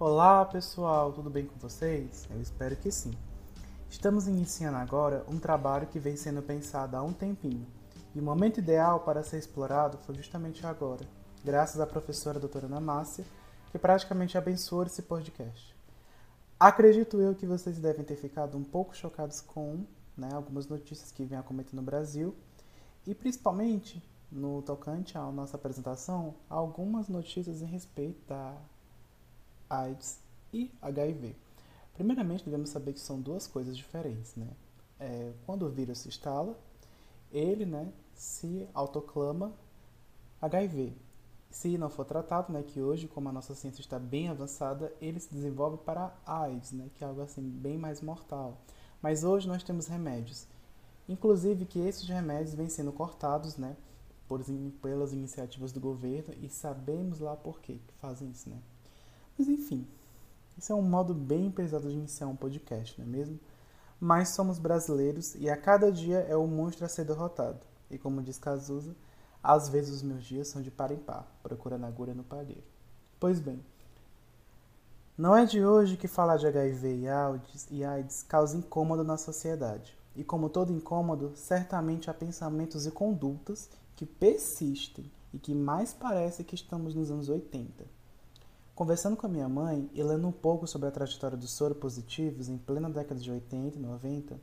Olá pessoal, tudo bem com vocês? Eu espero que sim. Estamos iniciando agora um trabalho que vem sendo pensado há um tempinho e o momento ideal para ser explorado foi justamente agora, graças à professora doutora Ana Márcia, que praticamente abençoou esse podcast. Acredito eu que vocês devem ter ficado um pouco chocados com né, algumas notícias que vêm acometendo no Brasil e principalmente no tocante à nossa apresentação, algumas notícias em respeito da AIDS e HIV. Primeiramente, devemos saber que são duas coisas diferentes. Né? É, quando o vírus se instala, ele né, se autoclama HIV. Se não for tratado, né, que hoje, como a nossa ciência está bem avançada, ele se desenvolve para AIDS, né, que é algo assim bem mais mortal. Mas hoje nós temos remédios. Inclusive que esses remédios vêm sendo cortados, né, por, pelas iniciativas do governo e sabemos lá por quê que fazem isso, né? Mas enfim, isso é um modo bem pesado de iniciar um podcast, não é mesmo? Mas somos brasileiros e a cada dia é o monstro a ser derrotado. E como diz Cazuza, às vezes os meus dias são de par em par, procurando agulha no palheiro. Pois bem, não é de hoje que falar de HIV e AIDS causa incômodo na sociedade. E como todo incômodo, certamente há pensamentos e condutas que persistem e que mais parece que estamos nos anos 80. Conversando com a minha mãe e lendo um pouco sobre a trajetória dos soropositivos em plena década de 80 e 90,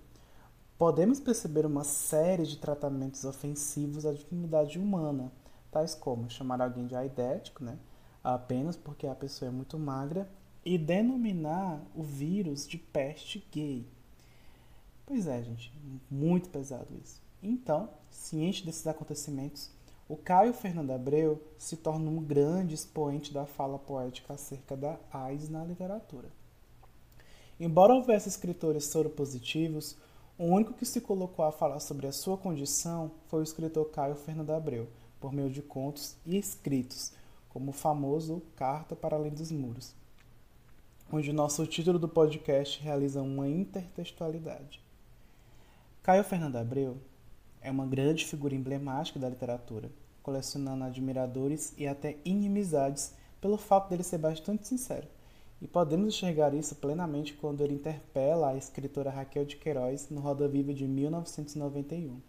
podemos perceber uma série de tratamentos ofensivos à dignidade humana, tais como chamar alguém de aidético, né, apenas porque a pessoa é muito magra, e denominar o vírus de peste gay. Pois é, gente, muito pesado isso. Então, ciente desses acontecimentos, o Caio Fernando Abreu se torna um grande expoente da fala poética acerca da AIDS na literatura. Embora houvesse escritores soropositivos, o único que se colocou a falar sobre a sua condição foi o escritor Caio Fernando Abreu, por meio de contos e escritos, como o famoso Carta para Além dos Muros, onde o nosso título do podcast realiza uma intertextualidade. Caio Fernando Abreu é uma grande figura emblemática da literatura, colecionando admiradores e até inimizades pelo fato dele ser bastante sincero. E podemos enxergar isso plenamente quando ele interpela a escritora Raquel de Queiroz no Roda Viva de 1991.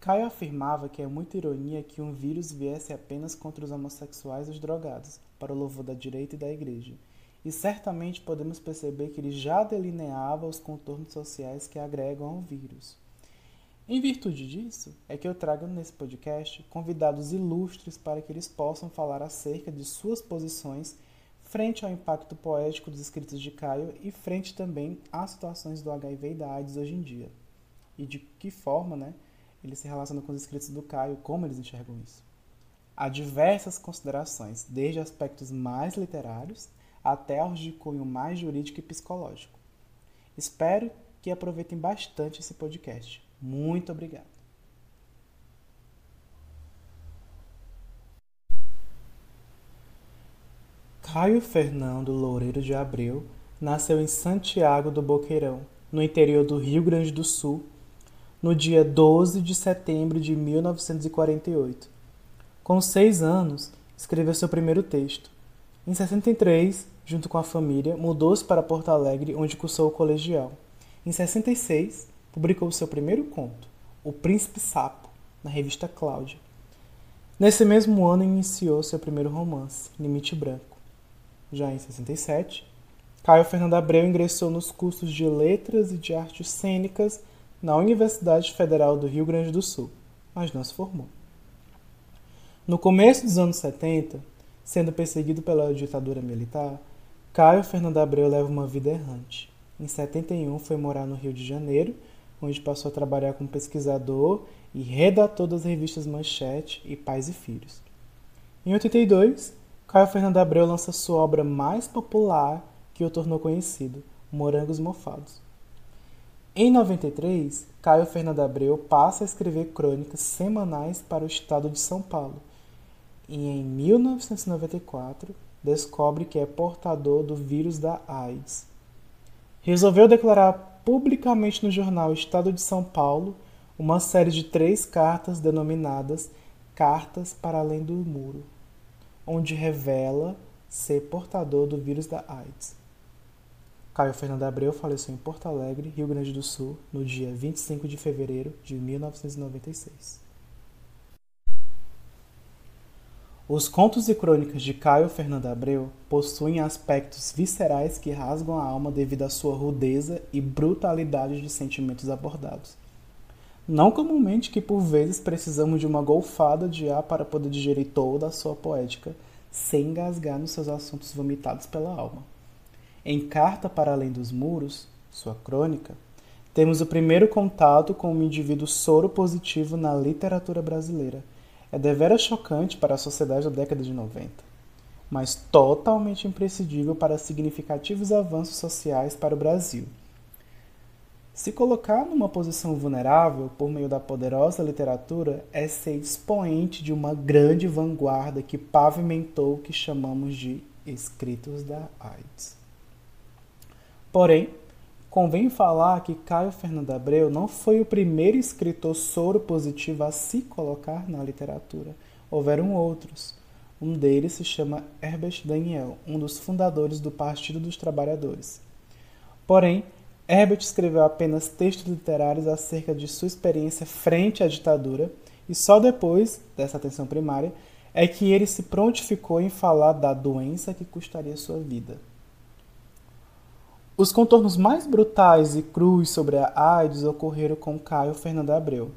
Caio afirmava que é muita ironia que um vírus viesse apenas contra os homossexuais e os drogados, para o louvor da direita e da igreja. E certamente podemos perceber que ele já delineava os contornos sociais que agregam ao vírus. Em virtude disso, é que eu trago nesse podcast convidados ilustres para que eles possam falar acerca de suas posições frente ao impacto poético dos escritos de Caio e frente também às situações do HIV e da AIDS hoje em dia. E de que forma né, ele se relaciona com os escritos do Caio, como eles enxergam isso. Há diversas considerações, desde aspectos mais literários até aos de cunho mais jurídico e psicológico. Espero que aproveitem bastante esse podcast. Muito obrigado. Caio Fernando Loureiro de Abreu nasceu em Santiago do Boqueirão, no interior do Rio Grande do Sul, no dia 12 de setembro de 1948. Com seis anos, escreveu seu primeiro texto. Em 63, junto com a família, mudou-se para Porto Alegre, onde cursou o colegial. Em 66, publicou seu primeiro conto, O Príncipe Sapo, na revista Cláudia. Nesse mesmo ano iniciou seu primeiro romance, Limite Branco. Já em 67, Caio Fernando Abreu ingressou nos cursos de Letras e de Artes Cênicas na Universidade Federal do Rio Grande do Sul, mas não se formou. No começo dos anos 70, sendo perseguido pela ditadura militar, Caio Fernando Abreu leva uma vida errante. Em 71 foi morar no Rio de Janeiro onde passou a trabalhar como pesquisador e redator das revistas Manchete e Pais e Filhos. Em 82, Caio Fernando Abreu lança sua obra mais popular que o tornou conhecido, Morangos Mofados. Em 93, Caio Fernando Abreu passa a escrever crônicas semanais para o estado de São Paulo e, em 1994, descobre que é portador do vírus da AIDS. Resolveu declarar publicamente no jornal Estado de São Paulo uma série de três cartas denominadas Cartas para Além do Muro, onde revela ser portador do vírus da AIDS. Caio Fernando Abreu faleceu em Porto Alegre, Rio Grande do Sul, no dia 25 de fevereiro de 1996. Os contos e crônicas de Caio Fernando Abreu possuem aspectos viscerais que rasgam a alma devido à sua rudeza e brutalidade de sentimentos abordados. Não comumente que por vezes precisamos de uma golfada de ar para poder digerir toda a sua poética, sem engasgar nos seus assuntos vomitados pela alma. Em Carta para Além dos Muros, sua crônica, temos o primeiro contato com um indivíduo soro positivo na literatura brasileira – é deveras chocante para a sociedade da década de 90, mas totalmente imprescindível para significativos avanços sociais para o Brasil. Se colocar numa posição vulnerável por meio da poderosa literatura é ser expoente de uma grande vanguarda que pavimentou o que chamamos de escritos da AIDS. Porém, Convém falar que Caio Fernando Abreu não foi o primeiro escritor soro positivo a se colocar na literatura. Houveram outros. Um deles se chama Herbert Daniel, um dos fundadores do Partido dos Trabalhadores. Porém, Herbert escreveu apenas textos literários acerca de sua experiência frente à ditadura, e só depois dessa atenção primária é que ele se prontificou em falar da doença que custaria sua vida. Os contornos mais brutais e crus sobre a AIDS ocorreram com Caio Fernando Abreu.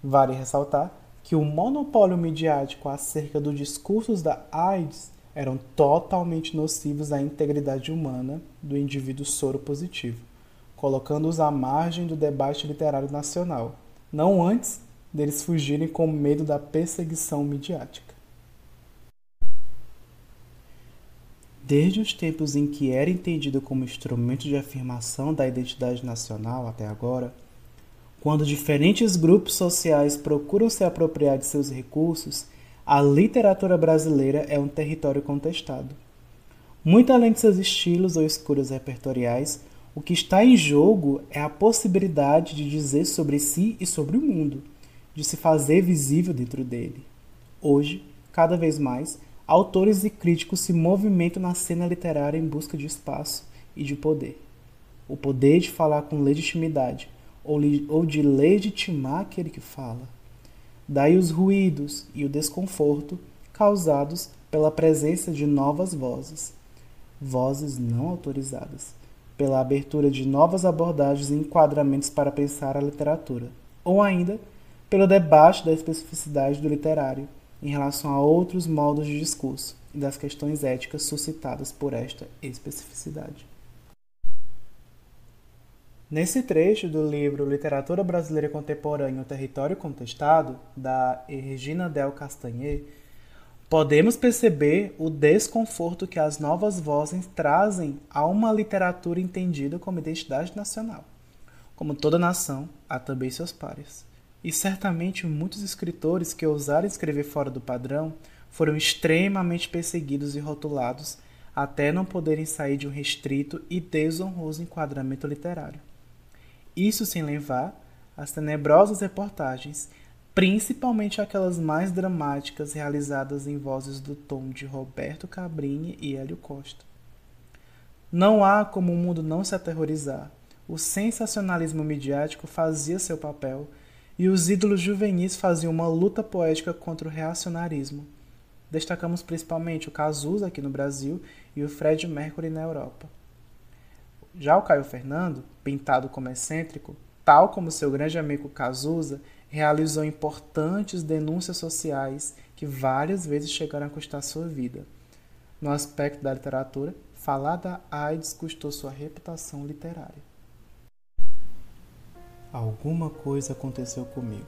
Vale ressaltar que o monopólio midiático acerca dos discursos da AIDS eram totalmente nocivos à integridade humana do indivíduo soro positivo, colocando-os à margem do debate literário nacional, não antes deles fugirem com medo da perseguição midiática. Desde os tempos em que era entendido como instrumento de afirmação da identidade nacional até agora, quando diferentes grupos sociais procuram se apropriar de seus recursos, a literatura brasileira é um território contestado. Muito além de seus estilos ou escolhas repertoriais, o que está em jogo é a possibilidade de dizer sobre si e sobre o mundo, de se fazer visível dentro dele. Hoje, cada vez mais, autores e críticos se movimentam na cena literária em busca de espaço e de poder. O poder de falar com legitimidade ou de legitimar aquele que fala. Daí os ruídos e o desconforto causados pela presença de novas vozes, vozes não autorizadas, pela abertura de novas abordagens e enquadramentos para pensar a literatura, ou ainda pelo debate da especificidade do literário em relação a outros modos de discurso e das questões éticas suscitadas por esta especificidade. Nesse trecho do livro Literatura Brasileira Contemporânea, o Território Contestado, da Regina Del Castagnet, podemos perceber o desconforto que as novas vozes trazem a uma literatura entendida como identidade nacional. Como toda nação, há também seus pares. E certamente muitos escritores que ousaram escrever fora do padrão foram extremamente perseguidos e rotulados até não poderem sair de um restrito e desonroso enquadramento literário. Isso sem levar as tenebrosas reportagens, principalmente aquelas mais dramáticas realizadas em vozes do tom de Roberto Cabrini e Hélio Costa. Não há como o mundo não se aterrorizar. O sensacionalismo midiático fazia seu papel e os ídolos juvenis faziam uma luta poética contra o reacionarismo. Destacamos principalmente o Cazuza aqui no Brasil e o Fred Mercury na Europa. Já o Caio Fernando, pintado como excêntrico, tal como seu grande amigo Cazuza, realizou importantes denúncias sociais que várias vezes chegaram a custar sua vida. No aspecto da literatura, falar da AIDS custou sua reputação literária. Alguma coisa aconteceu comigo.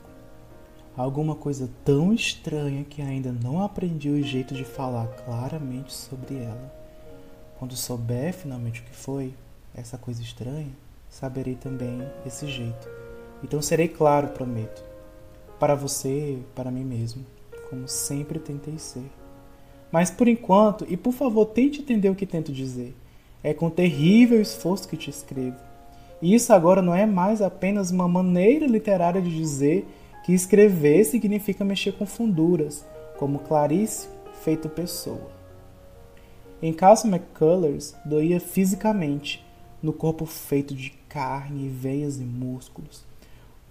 Alguma coisa tão estranha que ainda não aprendi o jeito de falar claramente sobre ela. Quando souber finalmente o que foi, essa coisa estranha, saberei também esse jeito. Então serei claro, prometo. Para você, para mim mesmo, como sempre tentei ser. Mas por enquanto, e por favor tente entender o que tento dizer, é com terrível esforço que te escrevo e isso agora não é mais apenas uma maneira literária de dizer que escrever significa mexer com funduras, como Clarice feito pessoa. Em caso McCullers, doía fisicamente, no corpo feito de carne, veias e músculos.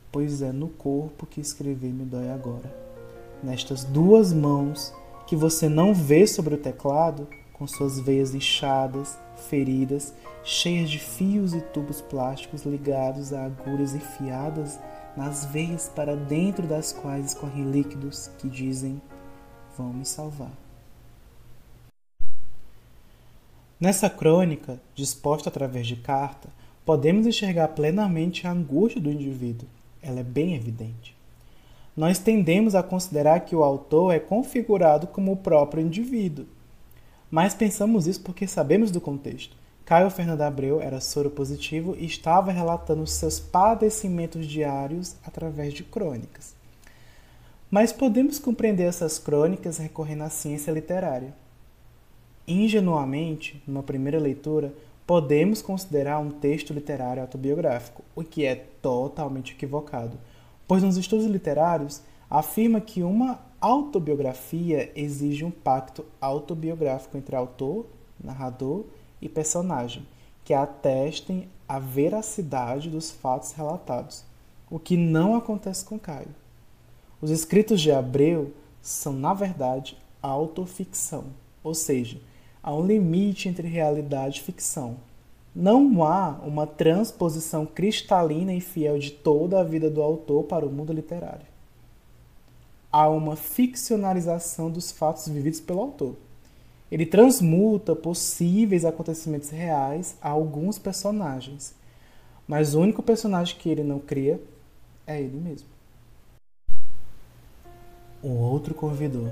Pois é no corpo que escrever me dói agora. Nestas duas mãos que você não vê sobre o teclado, com suas veias inchadas, feridas, cheias de fios e tubos plásticos ligados a agulhas enfiadas nas veias para dentro das quais escorrem líquidos que dizem: vão me salvar. Nessa crônica, disposta através de carta, podemos enxergar plenamente a angústia do indivíduo. Ela é bem evidente. Nós tendemos a considerar que o autor é configurado como o próprio indivíduo. Mas pensamos isso porque sabemos do contexto. Caio Fernando Abreu era soro positivo e estava relatando seus padecimentos diários através de crônicas. Mas podemos compreender essas crônicas recorrendo à ciência literária. Ingenuamente, numa primeira leitura, podemos considerar um texto literário autobiográfico, o que é totalmente equivocado, pois nos estudos literários afirma que uma autobiografia exige um pacto autobiográfico entre autor, narrador e personagem, que atestem a veracidade dos fatos relatados, o que não acontece com Caio. Os escritos de Abreu são, na verdade, autoficção, ou seja, há um limite entre realidade e ficção. Não há uma transposição cristalina e fiel de toda a vida do autor para o mundo literário. Há uma ficcionalização dos fatos vividos pelo autor. Ele transmuta possíveis acontecimentos reais a alguns personagens, mas o único personagem que ele não cria é ele mesmo. O outro convidou.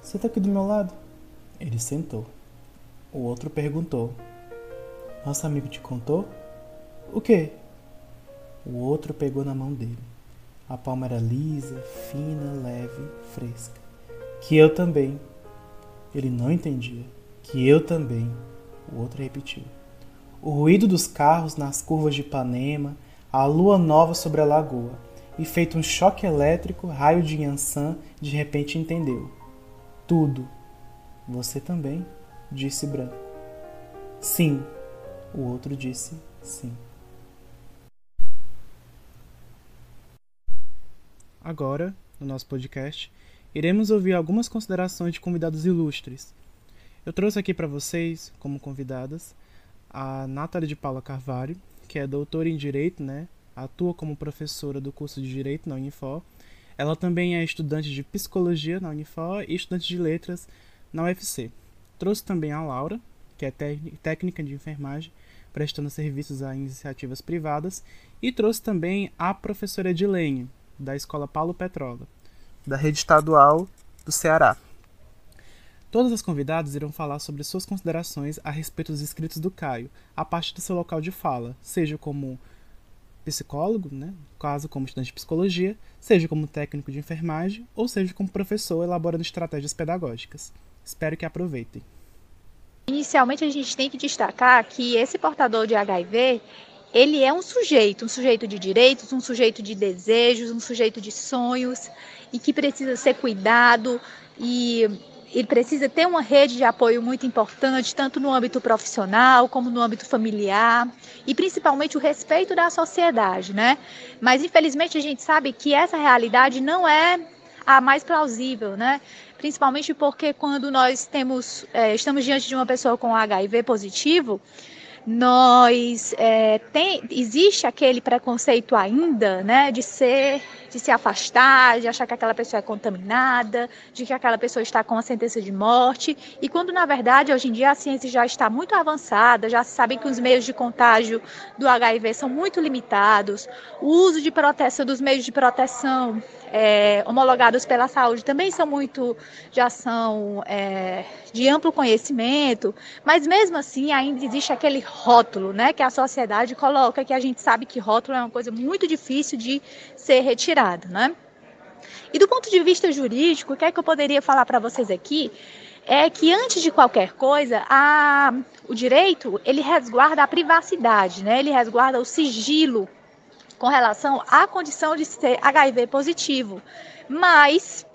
Senta aqui do meu lado. Ele sentou. O outro perguntou: Nosso amigo te contou? O quê? O outro pegou na mão dele. A palma era lisa, fina, leve, fresca. Que eu também. Ele não entendia. Que eu também. O outro repetiu. O ruído dos carros nas curvas de Ipanema, a lua nova sobre a lagoa, e feito um choque elétrico, raio de Yansan de repente entendeu. Tudo. Você também disse Branco. Sim, o outro disse sim. Agora, no nosso podcast, iremos ouvir algumas considerações de convidados ilustres. Eu trouxe aqui para vocês, como convidadas, a Nathalie de Paula Carvalho, que é doutora em Direito, né? atua como professora do curso de Direito na Unifor. Ela também é estudante de Psicologia na Unifor e estudante de Letras na UFC. Trouxe também a Laura, que é técnica de enfermagem, prestando serviços a iniciativas privadas, e trouxe também a professora Edilene, da Escola Paulo Petrola, da rede estadual do Ceará. Todas as convidadas irão falar sobre suas considerações a respeito dos escritos do Caio, a partir do seu local de fala, seja como psicólogo, né, caso como estudante de psicologia, seja como técnico de enfermagem ou seja como professor elaborando estratégias pedagógicas. Espero que aproveitem. Inicialmente a gente tem que destacar que esse portador de HIV, ele é um sujeito, um sujeito de direitos, um sujeito de desejos, um sujeito de sonhos e que precisa ser cuidado e ele precisa ter uma rede de apoio muito importante, tanto no âmbito profissional como no âmbito familiar, e principalmente o respeito da sociedade, né? Mas infelizmente a gente sabe que essa realidade não é a mais plausível, né? Principalmente porque quando nós temos, é, estamos diante de uma pessoa com HIV positivo, nós é, tem, existe aquele preconceito ainda, né, de ser, de se afastar, de achar que aquela pessoa é contaminada, de que aquela pessoa está com a sentença de morte, e quando na verdade hoje em dia a ciência já está muito avançada, já se sabe que os meios de contágio do HIV são muito limitados, o uso de proteção dos meios de proteção é, homologados pela saúde também são muito, já são é, de amplo conhecimento, mas mesmo assim ainda existe aquele rótulo, né, que a sociedade coloca, que a gente sabe que rótulo é uma coisa muito difícil de ser retirado, né? E do ponto de vista jurídico, o que é que eu poderia falar para vocês aqui? É que antes de qualquer coisa, a, o direito ele resguarda a privacidade, né? Ele resguarda o sigilo com relação à condição de ser HIV positivo. Mas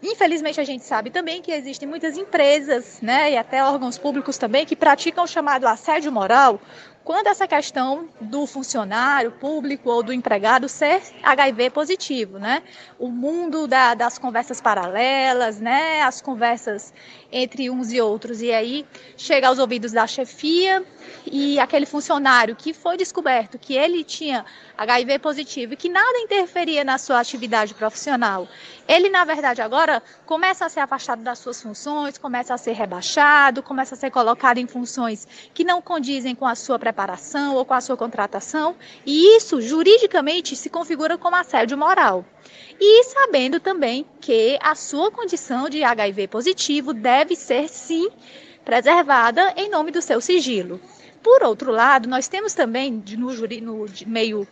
Infelizmente, a gente sabe também que existem muitas empresas, né, e até órgãos públicos também, que praticam o chamado assédio moral, quando essa questão do funcionário público ou do empregado ser HIV positivo, né? O mundo da, das conversas paralelas, né? As conversas entre uns e outros. E aí chega aos ouvidos da chefia e aquele funcionário que foi descoberto que ele tinha HIV positivo e que nada interferia na sua atividade profissional. Ele, na verdade, agora começa a ser afastado das suas funções, começa a ser rebaixado, começa a ser colocado em funções que não condizem com a sua preparação ou com a sua contratação, e isso juridicamente se configura como assédio moral. E sabendo também que a sua condição de HIV positivo deve ser sim preservada em nome do seu sigilo. Por outro lado, nós temos também no, no meio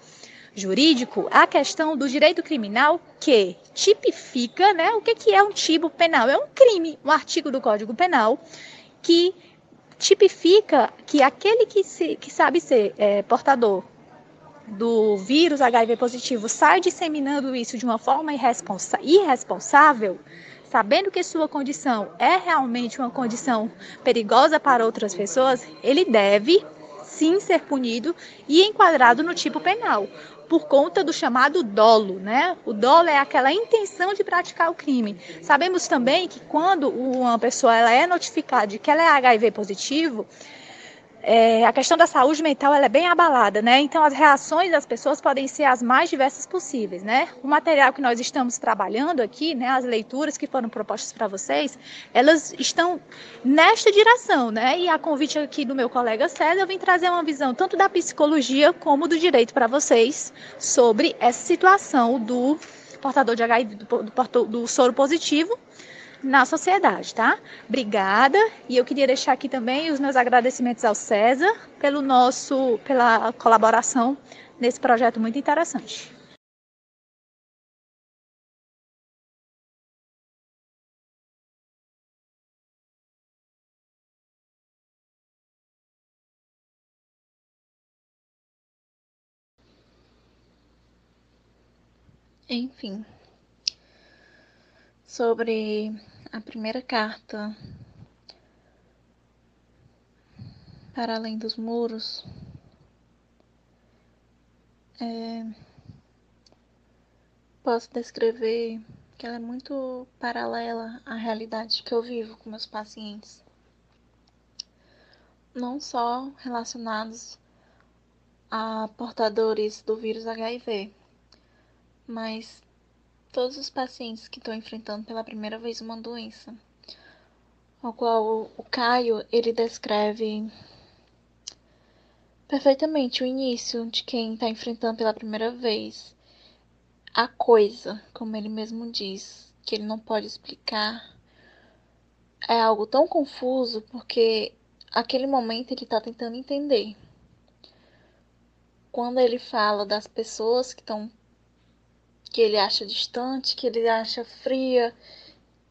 jurídico a questão do direito criminal que tipifica né, o que, que é um tipo penal. É um crime, um artigo do Código Penal que tipifica que aquele que, se, que sabe ser é, portador do vírus HIV positivo sai disseminando isso de uma forma irresponsa irresponsável, sabendo que sua condição é realmente uma condição perigosa para outras pessoas, ele deve sim ser punido e enquadrado no tipo penal, por conta do chamado dolo, né? O dolo é aquela intenção de praticar o crime. Sabemos também que quando uma pessoa ela é notificada de que ela é HIV positivo, é, a questão da saúde mental ela é bem abalada, né? Então as reações das pessoas podem ser as mais diversas possíveis, né? O material que nós estamos trabalhando aqui, né, as leituras que foram propostas para vocês, elas estão nesta direção, né? E a convite aqui do meu colega César, eu vim trazer uma visão tanto da psicologia como do direito para vocês sobre essa situação do portador de HIV, do, do, do soro positivo na sociedade, tá? Obrigada. E eu queria deixar aqui também os meus agradecimentos ao César pelo nosso pela colaboração nesse projeto muito interessante. Enfim, sobre a primeira carta para além dos muros. É, posso descrever que ela é muito paralela à realidade que eu vivo com meus pacientes. Não só relacionados a portadores do vírus HIV, mas todos os pacientes que estão enfrentando pela primeira vez uma doença, ao qual o Caio ele descreve perfeitamente o início de quem está enfrentando pela primeira vez a coisa, como ele mesmo diz, que ele não pode explicar. É algo tão confuso porque aquele momento ele está tentando entender. Quando ele fala das pessoas que estão que ele acha distante, que ele acha fria,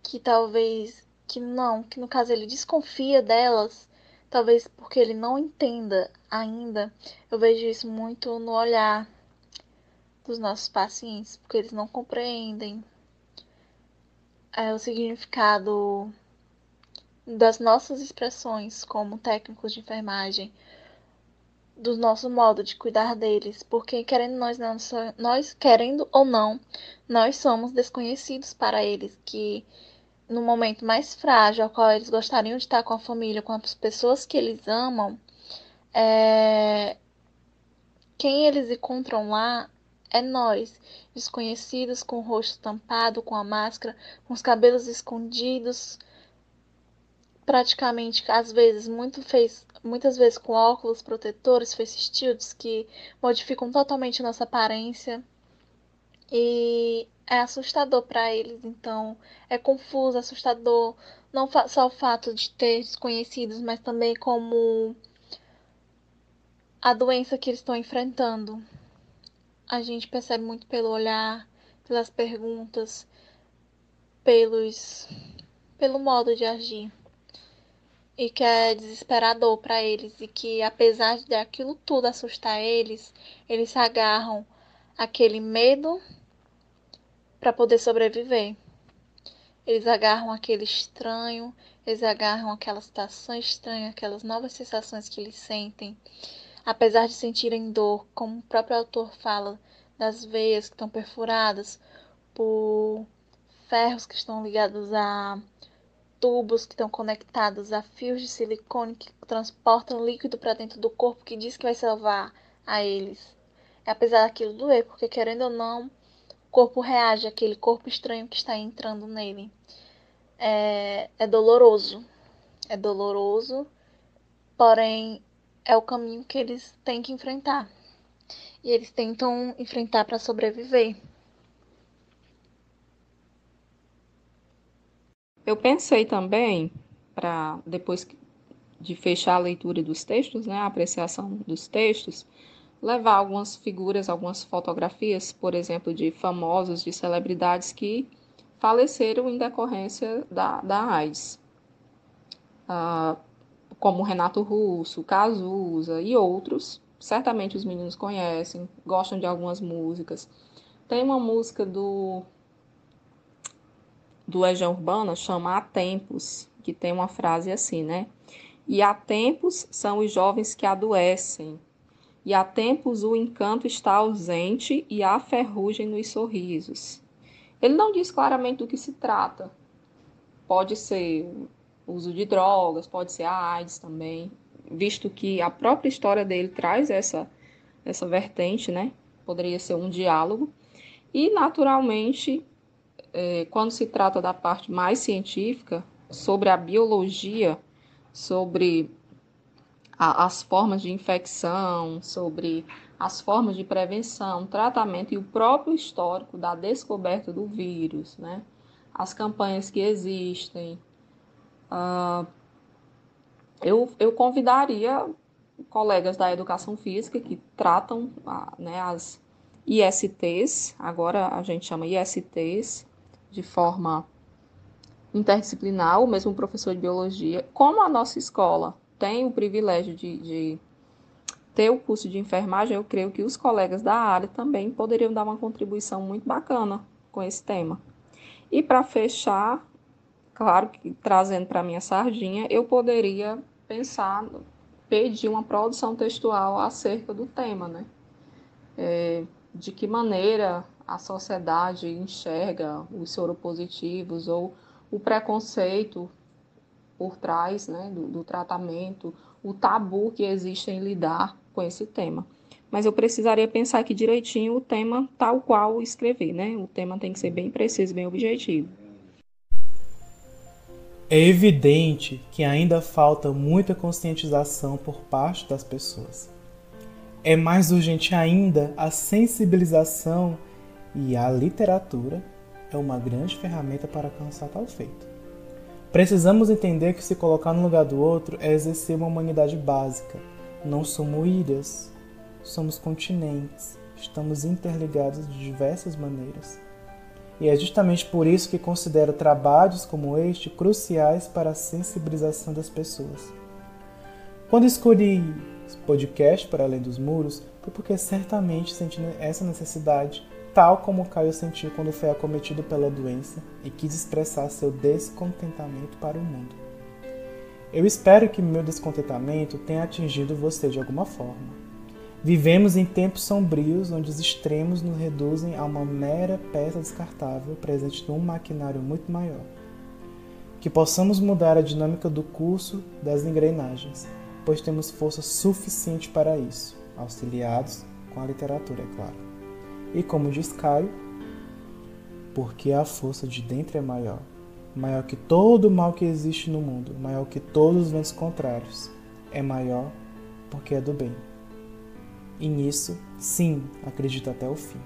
que talvez que não, que no caso ele desconfia delas, talvez porque ele não entenda ainda. Eu vejo isso muito no olhar dos nossos pacientes, porque eles não compreendem é, o significado das nossas expressões como técnicos de enfermagem, do nosso modo de cuidar deles, porque querendo nós não, nós querendo ou não, nós somos desconhecidos para eles, que no momento mais frágil, ao qual eles gostariam de estar com a família, com as pessoas que eles amam, é... quem eles encontram lá é nós, desconhecidos, com o rosto tampado, com a máscara, com os cabelos escondidos, praticamente, às vezes, muito fez, muitas vezes com óculos protetores, face shields, que modificam totalmente nossa aparência. E é assustador para eles, então é confuso, assustador, não só o fato de ter desconhecidos, mas também como a doença que eles estão enfrentando. A gente percebe muito pelo olhar, pelas perguntas, pelos pelo modo de agir e que é desesperador para eles e que apesar de aquilo tudo assustar eles, eles se agarram àquele medo para poder sobreviver. Eles agarram aquele estranho, eles agarram aquela situação estranha, aquelas novas sensações que eles sentem. Apesar de sentirem dor, como o próprio autor fala, das veias que estão perfuradas por ferros que estão ligados a tubos que estão conectados a fios de silicone que transportam líquido para dentro do corpo que diz que vai salvar a eles. Apesar daquilo doer, porque querendo ou não, o corpo reage àquele corpo estranho que está entrando nele. É, é doloroso. É doloroso, porém é o caminho que eles têm que enfrentar. E eles tentam enfrentar para sobreviver. Eu pensei também, para depois de fechar a leitura dos textos, né, a apreciação dos textos, levar algumas figuras, algumas fotografias, por exemplo, de famosos, de celebridades que faleceram em decorrência da, da AIDS. Ah, como Renato Russo, Cazuza e outros. Certamente os meninos conhecem, gostam de algumas músicas. Tem uma música do do Legião Urbana chama Há Tempos, que tem uma frase assim, né? E há tempos são os jovens que adoecem, e há tempos o encanto está ausente e há ferrugem nos sorrisos. Ele não diz claramente do que se trata. Pode ser uso de drogas, pode ser a AIDS também, visto que a própria história dele traz essa, essa vertente, né? Poderia ser um diálogo. E, naturalmente, é, quando se trata da parte mais científica, sobre a biologia, sobre a, as formas de infecção, sobre as formas de prevenção, tratamento e o próprio histórico da descoberta do vírus, né? as campanhas que existem. Uh, eu, eu convidaria colegas da educação física que tratam uh, né, as ISTs, agora a gente chama ISTs, de forma interdisciplinar, o mesmo professor de biologia, como a nossa escola tem o privilégio de, de ter o curso de enfermagem, eu creio que os colegas da área também poderiam dar uma contribuição muito bacana com esse tema. E para fechar, claro que trazendo para minha sardinha, eu poderia pensar, pedir uma produção textual acerca do tema, né? É, de que maneira a sociedade enxerga os soropositivos ou o preconceito por trás né, do, do tratamento, o tabu que existe em lidar com esse tema. Mas eu precisaria pensar aqui direitinho o tema tal qual escrever, né? O tema tem que ser bem preciso, bem objetivo. É evidente que ainda falta muita conscientização por parte das pessoas. É mais urgente ainda a sensibilização e a literatura é uma grande ferramenta para alcançar tal feito. Precisamos entender que se colocar no lugar do outro é exercer uma humanidade básica. Não somos ilhas, somos continentes, estamos interligados de diversas maneiras. E é justamente por isso que considero trabalhos como este cruciais para a sensibilização das pessoas. Quando escolhi podcast para além dos muros, foi porque certamente senti essa necessidade tal como Caio sentiu quando foi acometido pela doença e quis expressar seu descontentamento para o mundo. Eu espero que meu descontentamento tenha atingido você de alguma forma. Vivemos em tempos sombrios onde os extremos nos reduzem a uma mera peça descartável presente num maquinário muito maior. Que possamos mudar a dinâmica do curso das engrenagens, pois temos força suficiente para isso, auxiliados com a literatura, é claro. E como diz Caio, porque a força de dentro é maior, maior que todo o mal que existe no mundo, maior que todos os ventos contrários, é maior porque é do bem. E nisso, sim, acredito até o fim.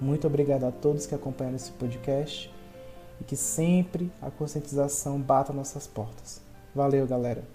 Muito obrigado a todos que acompanharam esse podcast e que sempre a conscientização bata nossas portas. Valeu, galera!